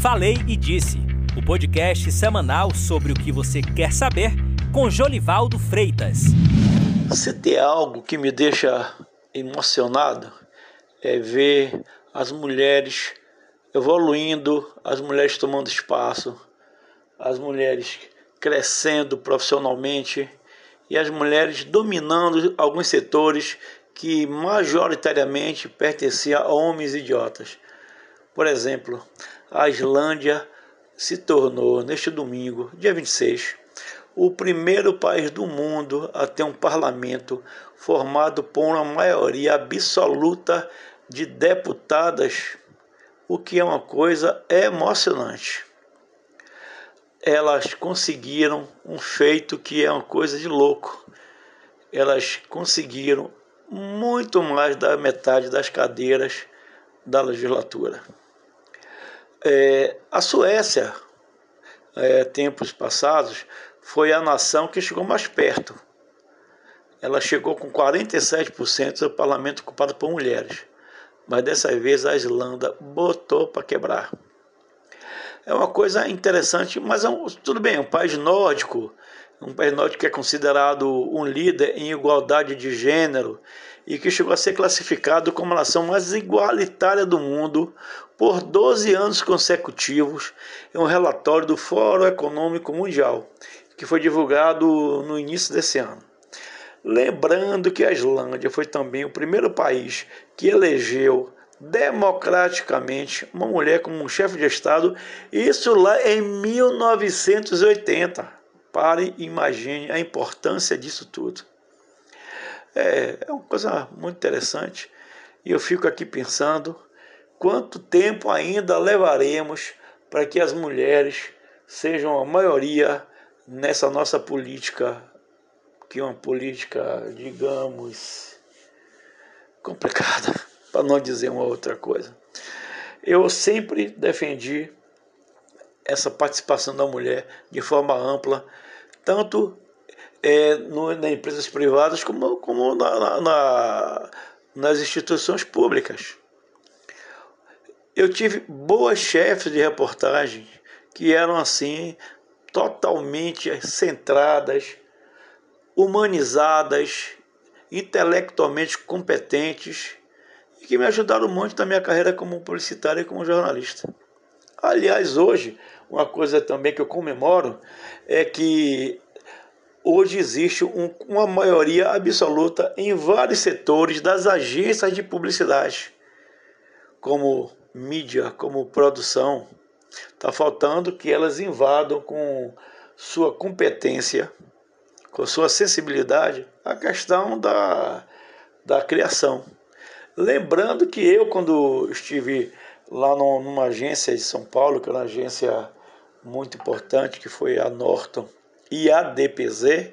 Falei e Disse, o podcast semanal sobre o que você quer saber com Jolivaldo Freitas. Se tem algo que me deixa emocionado é ver as mulheres evoluindo, as mulheres tomando espaço, as mulheres crescendo profissionalmente e as mulheres dominando alguns setores que majoritariamente pertenciam a homens idiotas. Por exemplo, a Islândia se tornou, neste domingo, dia 26, o primeiro país do mundo a ter um parlamento formado por uma maioria absoluta de deputadas, o que é uma coisa emocionante. Elas conseguiram um feito que é uma coisa de louco. Elas conseguiram muito mais da metade das cadeiras da legislatura. É, a Suécia, é, tempos passados, foi a nação que chegou mais perto. Ela chegou com 47% do parlamento ocupado por mulheres. Mas dessa vez a Islândia botou para quebrar. É uma coisa interessante, mas é um, tudo bem, um país nórdico, um país nórdico que é considerado um líder em igualdade de gênero e que chegou a ser classificado como a nação mais igualitária do mundo por 12 anos consecutivos em um relatório do Fórum Econômico Mundial, que foi divulgado no início desse ano. Lembrando que a Islândia foi também o primeiro país que elegeu democraticamente uma mulher como um chefe de Estado, isso lá em 1980. Pare e imagine a importância disso tudo. É, é uma coisa muito interessante e eu fico aqui pensando quanto tempo ainda levaremos para que as mulheres sejam a maioria nessa nossa política, que é uma política, digamos, complicada, para não dizer uma outra coisa. Eu sempre defendi essa participação da mulher de forma ampla, tanto é, no, nas empresas privadas como, como na, na, nas instituições públicas. Eu tive boas chefes de reportagem que eram assim totalmente centradas, humanizadas, intelectualmente competentes e que me ajudaram muito na minha carreira como publicitário e como jornalista. Aliás, hoje, uma coisa também que eu comemoro é que hoje existe um, uma maioria absoluta em vários setores das agências de publicidade, como mídia, como produção. Está faltando que elas invadam com sua competência, com sua sensibilidade, a questão da, da criação. Lembrando que eu, quando estive lá numa agência de São Paulo, que era uma agência muito importante, que foi a Norton, e a DPZ,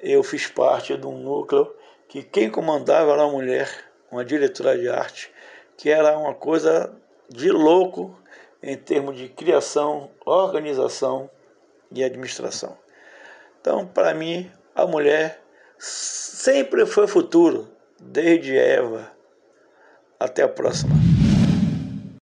eu fiz parte de um núcleo que quem comandava era uma mulher, uma diretora de arte, que era uma coisa de louco em termos de criação, organização e administração. Então, para mim, a mulher sempre foi futuro, desde Eva. Até a próxima.